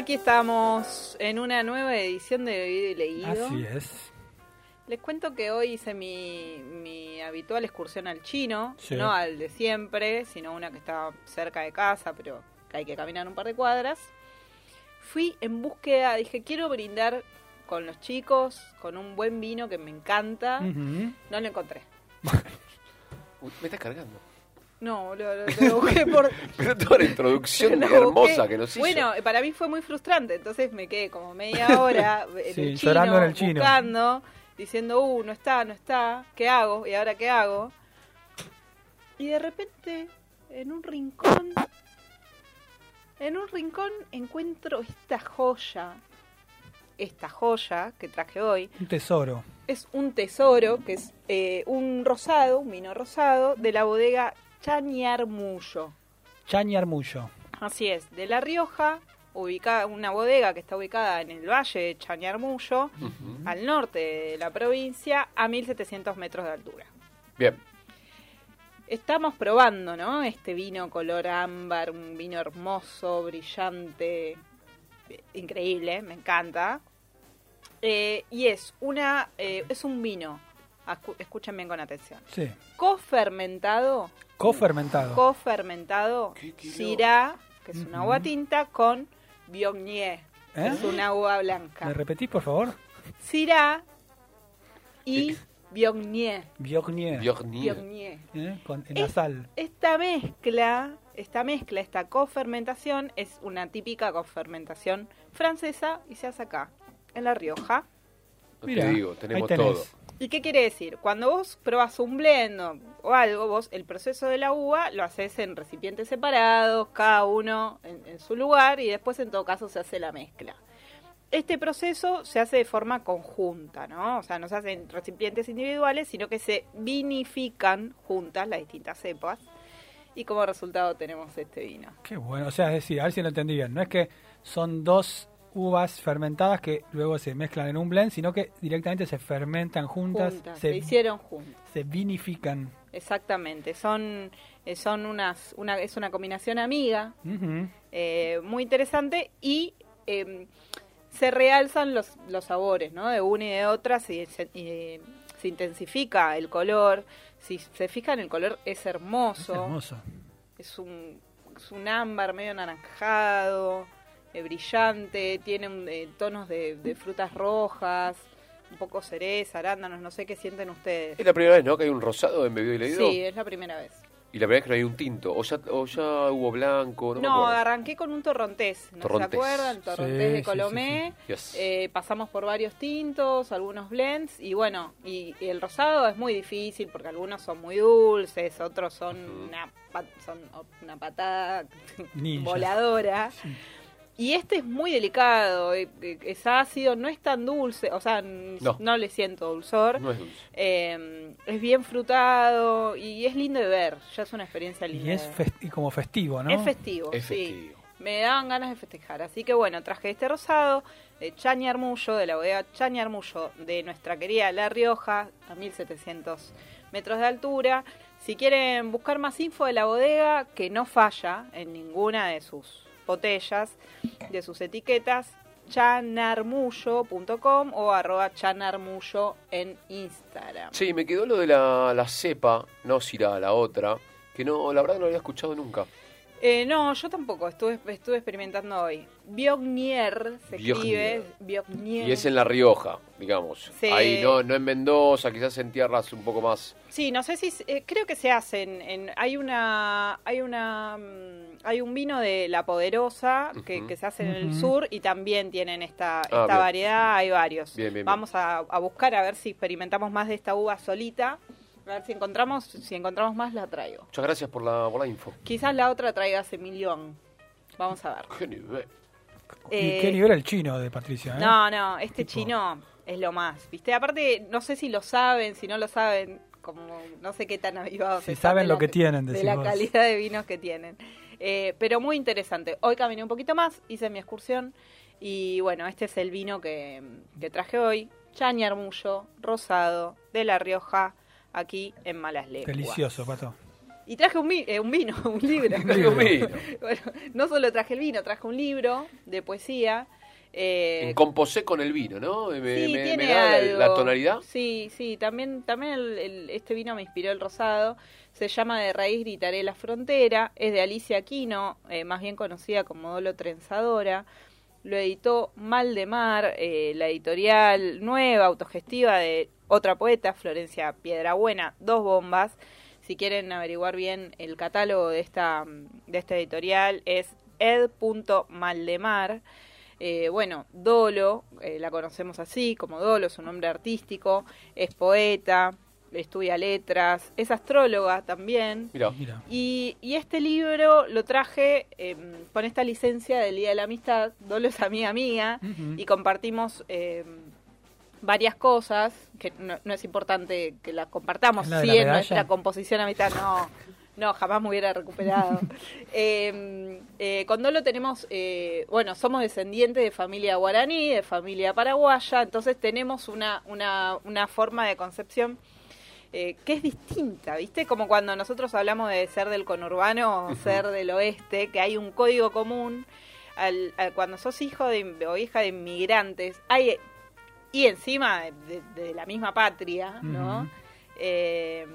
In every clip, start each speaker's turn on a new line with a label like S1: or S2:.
S1: Aquí estamos en una nueva edición de Bebido y Leído.
S2: Así es.
S1: Les cuento que hoy hice mi, mi habitual excursión al chino,
S2: Sí.
S1: no al de siempre, sino una que está cerca de casa, pero que hay que caminar un par de cuadras. Fui en búsqueda, dije, quiero brindar con los chicos, con un buen vino que me encanta. No lo encontré.
S3: Uy, me estás cargando.
S1: No, lo, lo- lo busqué por...
S3: Pero toda la introducción hermosa que nos hizo.
S1: Bueno, para mí fue muy frustrante, entonces me quedé como media hora en
S2: Sí,
S1: el chino,
S2: llorando en el chino.
S1: buscando, diciendo, uh, no está, no está, ¿qué hago? ¿Y ahora qué hago? Y de repente, en un rincón, en un rincón encuentro esta joya, esta joya que traje hoy,
S2: Un tesoro.
S1: es un tesoro, que es eh, un rosado, un vino rosado, de la bodega Chañarmullo.
S2: Chañi Armullo.
S1: Así es, de La Rioja, ubicada, una bodega que está ubicada en el valle de Chañarmullo,
S3: Ujú.
S1: al norte de la provincia, a 1700 metros de altura.
S3: Bien.
S1: Estamos probando, ¿no? Este vino color ámbar, un vino hermoso, brillante, increíble, me encanta. Eh, y es una, eh, es un vino, escuchen bien con atención,
S2: Sí.
S1: cofermentado,
S2: Cofermentado.
S1: cofermentado. Syrah, que es una
S2: Ujú.
S1: uva tinta, con Viognier, que
S2: ¿Eh?
S1: es una uva blanca.
S2: ¿Me repetís, por favor?
S1: Syrah y Viognier.
S2: Biognier.
S3: Biognier.
S1: Viognier.
S2: ¿Eh? Con, en
S1: Es-
S2: sal.
S1: Esta mezcla, esta mezcla, esta cofermentación es una típica cofermentación francesa y se hace acá, en La Rioja.
S3: No
S2: Mira,
S3: te digo,
S2: ahí
S3: tenemos
S2: tenés.
S3: todo.
S1: ¿Y qué quiere decir? Cuando vos probás un blend o- algo, vos el proceso de la uva lo haces en recipientes separados, cada uno en, en su lugar, y después en todo caso se hace la mezcla. Este proceso se hace de forma conjunta, ¿no? O sea, no se hace en recipientes individuales, sino que se vinifican juntas las distintas cepas. Y como resultado tenemos este vino.
S2: Qué bueno. O sea, es decir, a ver si lo entendí bien. No es que son dos uvas fermentadas que luego se mezclan en un blend, sino que directamente se fermentan juntas,
S1: Juntas,
S2: se,
S1: se hicieron juntas.
S2: se vinifican.
S1: Exactamente, son, eh, son unas, una, es una combinación amiga, eh, muy interesante y eh, se realzan los, los sabores ¿no? de una y de otra, se, se, eh, se intensifica el color, si se fijan el color es
S2: Es
S1: hermoso,
S2: hermoso.
S1: es un, es un ámbar medio anaranjado, eh, brillante, tiene un- eh, tonos de, de frutas rojas, un poco cereza, arándanos, no sé qué sienten ustedes.
S3: Es la primera vez, ¿no? Que hay un rosado en bebido y leído.
S1: Sí, es la primera vez.
S3: Y la primera vez que no hay un tinto. O ya, o ya hubo blanco, no,
S1: No, arranqué con un torrontés, ¿no
S3: Torrontés.
S1: se acuerdan? Torrontés
S2: Sí,
S1: de Colomé.
S3: sí, sí. Yes.
S1: Eh, pasamos por varios tintos, algunos blends y bueno, y, y el rosado es muy difícil porque algunos son muy dulces, otros son una, pa- son una patada voladora. Y este es muy delicado, eh, eh, es ácido, no es tan dulce, o sea,
S3: No.
S1: no le siento dulzor.
S3: No es dulce.
S1: Eh, es bien frutado y es lindo de ver, ya es una experiencia linda.
S2: Y es festi- y como festivo, ¿no?
S1: Es festivo,
S3: Es
S1: sí.
S3: festivo.
S1: Me daban ganas de festejar. Así que bueno, traje este rosado de Chañi Armullo, de la bodega Chañi Armullo, de nuestra querida La Rioja, a 1700 metros de altura. Si quieren buscar más info de la bodega, que no falla en ninguna de sus botellas, de sus etiquetas, chanarmullo.com o arroba chanarmullo en Instagram.
S3: Sí, me quedó lo de la, cepa, no Syrah, la otra, que no, la verdad no lo había escuchado nunca.
S1: Eh, no, yo tampoco, estuve, estuve experimentando hoy. Biognier se escribe. Biognier.
S3: Y es en La Rioja, digamos.
S1: Sí.
S3: Ahí no, no en Mendoza, quizás en tierras un poco más...
S1: Sí, no sé si eh, creo que se hacen. En, hay una, hay una, mm, hay un vino de La Poderosa que, que se hace en el sur y también tienen esta,
S3: Ah,
S1: esta variedad. Hay varios.
S3: Bien, bien, bien.
S1: Vamos a, a buscar a ver si experimentamos más de esta uva solita A ver si encontramos, si encontramos más la traigo.
S3: Muchas gracias por la, por la info.
S1: Quizás la otra traiga semillón. Vamos a ver.
S3: Qué nivel.
S2: ¿Y
S1: Eh,
S2: qué nivel el chino de Patricia? eh?
S1: No, no, este
S2: Tipo-
S1: chino es lo más, ¿viste? Aparte, no sé si lo saben, si no lo saben, como no sé qué tan avivados
S2: Si saben lo
S1: la-
S2: que tienen,
S1: de la
S2: vos.
S1: calidad de vinos que tienen. Eh, pero muy interesante. Hoy caminé un poquito más, hice mi excursión y bueno, este es el vino que, que traje hoy. Chaña Armullo, rosado, de La Rioja, aquí en Malas Lenguas.
S2: Delicioso, Pato.
S1: Y traje un, vi- eh, un vino, un libro.
S3: Traje un vino.
S1: Bueno, no solo traje el vino, traje un libro de poesía. eh,
S3: En composé con el vino, ¿no? Me,
S1: sí,
S3: me-
S1: tiene
S3: me da la-
S1: algo.
S3: la, tonalidad.
S1: Sí, sí, también, también el- el- este vino me inspiró el rosado. Se llama De Raíz Gritaré la Frontera. Es de Alicia Aquino, eh, más bien conocida como Dolo Trenzadora. Lo editó Mal de Mar, eh, la editorial nueva, autogestiva de otra poeta, Florencia Piedrabuena, dos bombas. Si quieren averiguar bien el catálogo de esta, de esta editorial, es ed.maldemar. Eh, bueno, Dolo, eh, la conocemos así, como Dolo, su nombre artístico, es poeta, estudia letras, es astróloga también.
S3: Mira,
S2: Mira.
S1: Y, y este libro lo traje eh, con esta licencia del Día de la Amistad. Dolo es amiga mía y compartimos eh, varias cosas, que no, no es importante que las compartamos,
S2: ¿Es la
S1: sí, en nuestra composición amistad, no, no, jamás me hubiera recuperado. Eh, eh, con Dolo tenemos, eh, bueno, somos descendientes de familia guaraní, de familia paraguaya, entonces tenemos una, una, una forma de concepción eh, que es distinta, ¿viste? Como cuando nosotros hablamos de ser del conurbano o ser del oeste, que hay un código común. Al, al- cuando sos hijo de, o hija de inmigrantes, hay y encima de, de la misma patria, ¿no? Eh,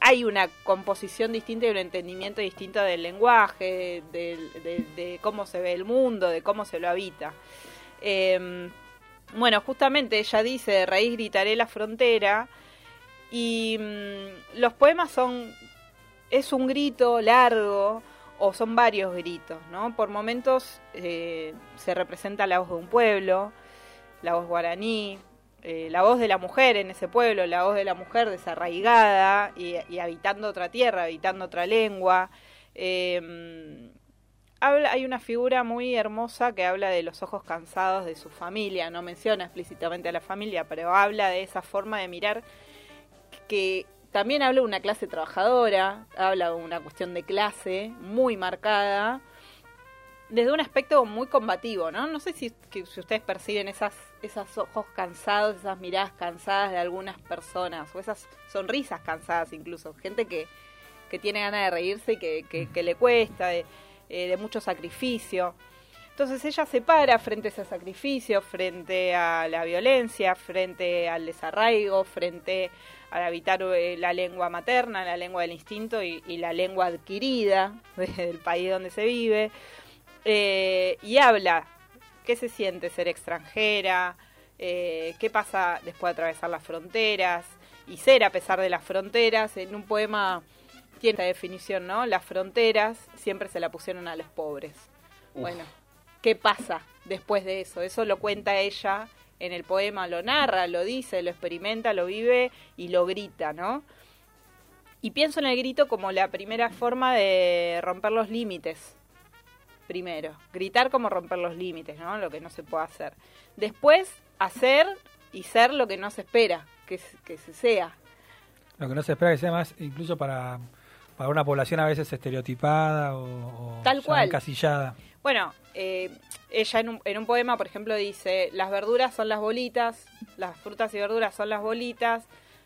S1: hay una composición distinta y un entendimiento distinto del lenguaje, de cómo se ve el mundo, de cómo se lo habita. Eh, bueno, justamente ella dice, de raíz gritaré la frontera, y mm, los poemas son, es un grito largo, o son varios gritos, ¿no? Por momentos eh, se representa la voz de un pueblo, la voz guaraní, eh, la voz de la mujer en ese pueblo, la voz de la mujer desarraigada y, y habitando otra tierra, habitando otra lengua. Habla, hay una figura muy hermosa que habla de los ojos cansados de su familia, no menciona explícitamente a la familia, pero habla de esa forma de mirar que también habla de una clase trabajadora, habla de una cuestión de clase muy marcada, desde un aspecto muy combativo, ¿no? No sé si, si ustedes perciben esas, esos ojos cansados, esas miradas cansadas de algunas personas, o esas sonrisas cansadas incluso, gente que, que tiene ganas de reírse y que, que- que le cuesta, de, eh, de mucho sacrificio. Entonces ella se para frente a ese sacrificio, frente a la violencia, frente al desarraigo, frente al habitar eh, la lengua materna, la lengua del instinto y, y la lengua adquirida del país donde se vive. Eh, y habla qué se siente ser extranjera, eh, qué pasa después de atravesar las fronteras y ser a pesar de las fronteras. En un poema tiene esta definición, ¿no? Las fronteras siempre se la pusieron a los pobres.
S3: Uf.
S1: Bueno, ¿qué pasa después de eso? Eso lo cuenta ella en el poema, lo narra, lo dice, lo experimenta, lo vive y lo grita, ¿no? Y pienso en el grito como la primera forma de romper los límites. Primero, gritar como romper los límites, ¿no? Lo que no se puede hacer. Después, hacer y ser lo que no se espera que, se- sea.
S2: Lo que no se espera que sea más, incluso para, para una población a veces estereotipada o, o
S1: Tal cual.
S2: encasillada.
S1: Bueno, eh, ella en un, en un poema, por ejemplo, dice, las verduras son las bolitas, las frutas y verduras son las bolitas,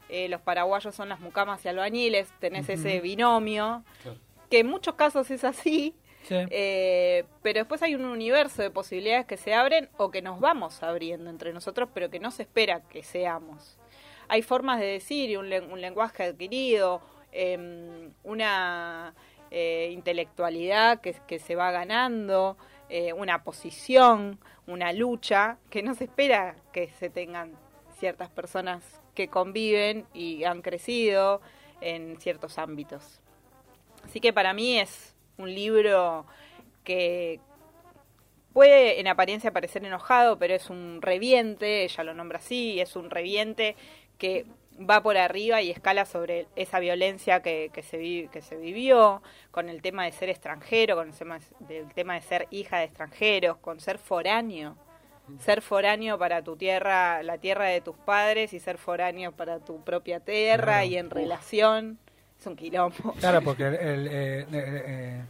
S1: eh, los paraguayos son las mucamas y albañiles, tenés
S2: Ujú.
S1: ese binomio,
S3: Claro.
S1: que en muchos casos es así,
S2: Sí.
S1: eh, pero después hay un universo de posibilidades que se abren o que nos vamos abriendo entre nosotros, pero que no se espera que seamos. Hay formas de decir y un, un lenguaje adquirido, em, una eh, intelectualidad que, se va ganando, eh, una posición, una lucha, que no se espera que se tengan ciertas personas que conviven y han crecido en ciertos ámbitos. Así que para mí es un libro que puede en apariencia parecer enojado, pero es un reviente, ella lo nombra así, es un reviente que va por arriba y escala sobre esa violencia que, que, se, vi- que se vivió, con el tema de ser extranjero, con el tema, del tema de ser hija de extranjeros, con ser foráneo. Ser foráneo para tu tierra, la tierra de tus padres, y ser foráneo para tu propia tierra
S2: Claro.
S1: y en relación. Es un quilombo.
S2: Claro, porque el, el, eh, eh, eh,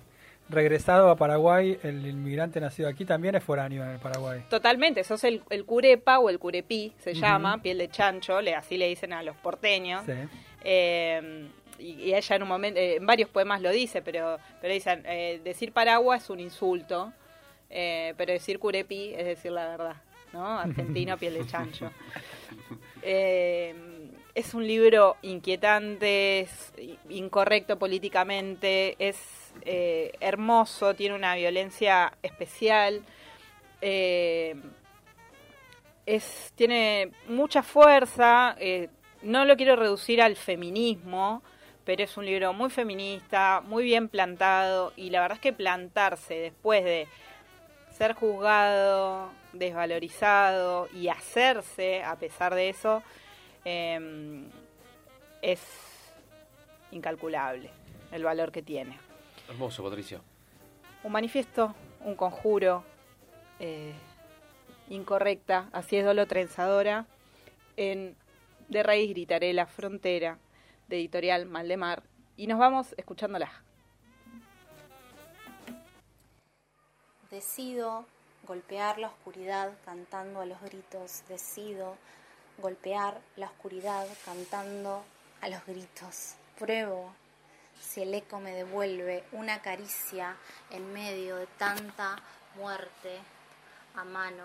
S2: regresado a Paraguay, el inmigrante nacido aquí también es foráneo en el Paraguay.
S1: Totalmente, sos el, el curepa o el curepí, se llama, piel de chancho, le, así le dicen a los porteños.
S2: Sí.
S1: Eh, y, y ella en un momento, eh, en varios poemas lo dice, pero, pero dicen, eh, decir Paraguay es un insulto, eh, pero decir curepí es decir la verdad, ¿no? Argentino, piel de chancho. Eh, es un libro inquietante, es incorrecto políticamente, es eh, hermoso, tiene una violencia especial. eh, es, tiene mucha fuerza, eh, no lo quiero reducir al feminismo, pero es un libro muy feminista, muy bien plantado, y la verdad es que plantarse después de ser juzgado, desvalorizado y hacerse a pesar de eso, es incalculable el valor que tiene.
S3: Hermoso, Patricia.
S1: Un manifiesto, un conjuro, eh, incorrecta, así es Dolo Trenzadora, en De Raíz Gritaré la Frontera, de editorial Maldemar, y nos vamos escuchándola.
S4: Decido golpear la oscuridad cantando a los gritos. Decido golpear la oscuridad cantando a los gritos. Pruebo si el eco me devuelve una caricia en medio de tanta muerte a mano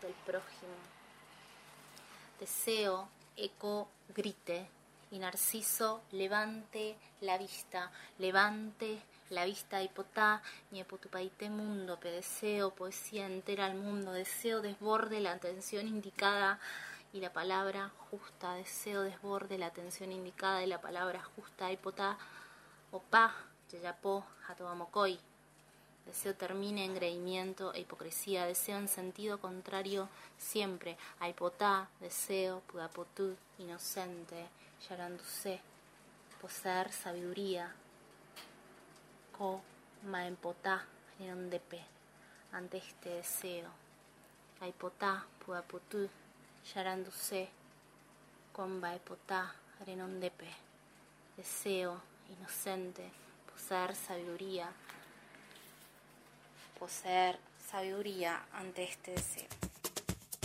S4: del prójimo. Deseo, eco, grite y Narciso levante la vista, levante la vista hipotá, ni epotupaité mundo, pe deseo, poesía entera al mundo, deseo desborde la atención indicada y la palabra justa, deseo desborde la atención indicada y la palabra justa, hipotá, opá, yayapó, atobamocoy. Deseo termine en engreimiento e hipocresía, deseo en sentido contrario siempre, a hipotá, deseo, pudapotud, inocente, yarandusé, poseer sabiduría, ko maempotá, renondepe, ante este deseo, a hipotá, pudapotud, yarandusé, con baepotá, renondepe, deseo, inocente, poseer sabiduría, poseer sabiduría ante este deseo.